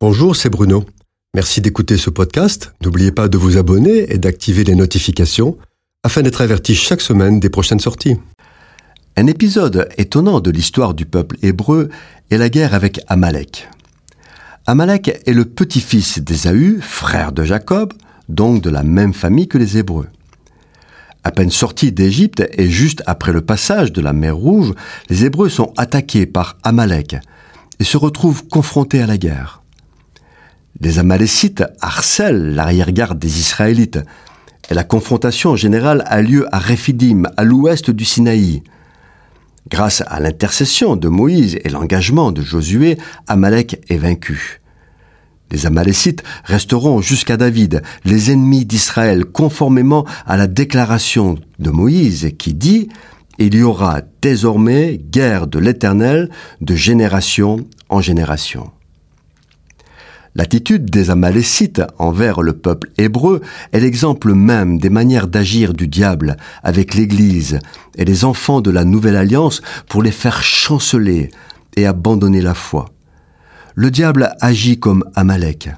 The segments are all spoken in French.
Bonjour, c'est Bruno. Merci d'écouter ce podcast. N'oubliez pas de vous abonner et d'activer les notifications afin d'être averti chaque semaine des prochaines sorties. Un épisode étonnant de l'histoire du peuple hébreu est la guerre avec Amalek. Amalek est le petit-fils d'Ésaü, frère de Jacob, donc de la même famille que les Hébreux. À peine sortis d'Égypte et juste après le passage de la mer Rouge, les Hébreux sont attaqués par Amalek et se retrouvent confrontés à la guerre. Les Amalécites harcèlent l'arrière-garde des Israélites et la confrontation générale a lieu à Rephidim, à l'ouest du Sinaï. Grâce à l'intercession de Moïse et l'engagement de Josué, Amalek est vaincu. Les Amalécites resteront jusqu'à David, les ennemis d'Israël, conformément à la déclaration de Moïse qui dit Il y aura désormais guerre de l'Éternel de génération en génération. L'attitude des Amalécites envers le peuple hébreu est l'exemple même des manières d'agir du diable avec l'Église et les enfants de la Nouvelle Alliance pour les faire chanceler et abandonner la foi. Le diable agit comme Amalek.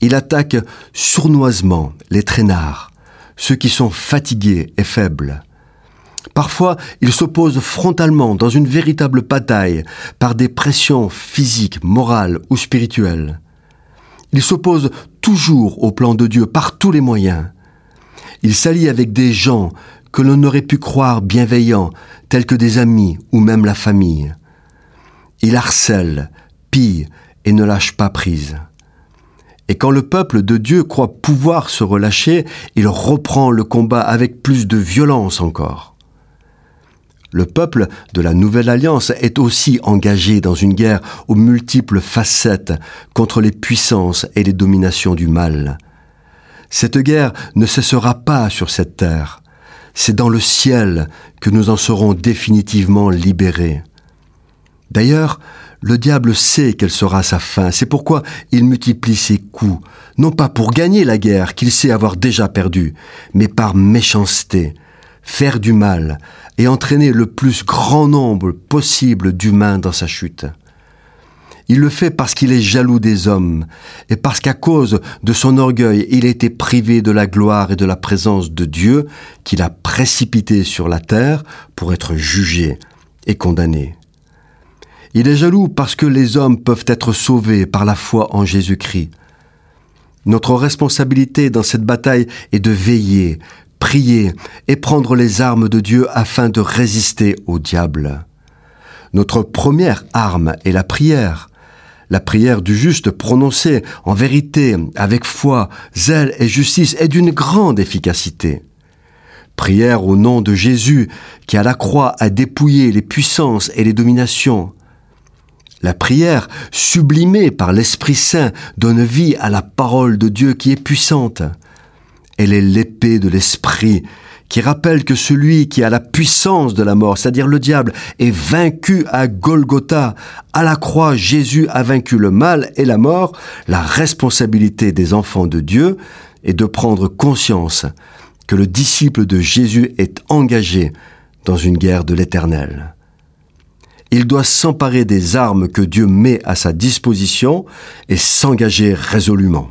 Il attaque sournoisement les traînards, ceux qui sont fatigués et faibles. Parfois, il s'oppose frontalement dans une véritable bataille par des pressions physiques, morales ou spirituelles. Il s'oppose toujours au plan de Dieu par tous les moyens. Il s'allie avec des gens que l'on aurait pu croire bienveillants, tels que des amis ou même la famille. Il harcèle, pille et ne lâche pas prise. Et quand le peuple de Dieu croit pouvoir se relâcher, il reprend le combat avec plus de violence encore. Le peuple de la Nouvelle Alliance est aussi engagé dans une guerre aux multiples facettes contre les puissances et les dominations du mal. Cette guerre ne cessera pas sur cette terre. C'est dans le ciel que nous en serons définitivement libérés. D'ailleurs, le diable sait quelle sera sa fin, c'est pourquoi il multiplie ses coups, non pas pour gagner la guerre qu'il sait avoir déjà perdue, mais par méchanceté, faire du mal et entraîner le plus grand nombre possible d'humains dans sa chute. Il le fait parce qu'il est jaloux des hommes et parce qu'à cause de son orgueil, il a été privé de la gloire et de la présence de Dieu qu'il a précipité sur la terre pour être jugé et condamné. Il est jaloux parce que les hommes peuvent être sauvés par la foi en Jésus-Christ. Notre responsabilité dans cette bataille est de veiller, prier et prendre les armes de Dieu afin de résister au diable. Notre première arme est la prière. La prière du juste prononcée en vérité, avec foi, zèle et justice est d'une grande efficacité. Prière au nom de Jésus qui à la croix a dépouillé les puissances et les dominations. La prière, sublimée par l'Esprit Saint, donne vie à la parole de Dieu qui est puissante. Elle est l'épée de l'esprit qui rappelle que celui qui a la puissance de la mort, c'est-à-dire le diable, est vaincu à Golgotha. À la croix, Jésus a vaincu le mal et la mort. La responsabilité des enfants de Dieu est de prendre conscience que le disciple de Jésus est engagé dans une guerre de l'éternel. Il doit s'emparer des armes que Dieu met à sa disposition et s'engager résolument.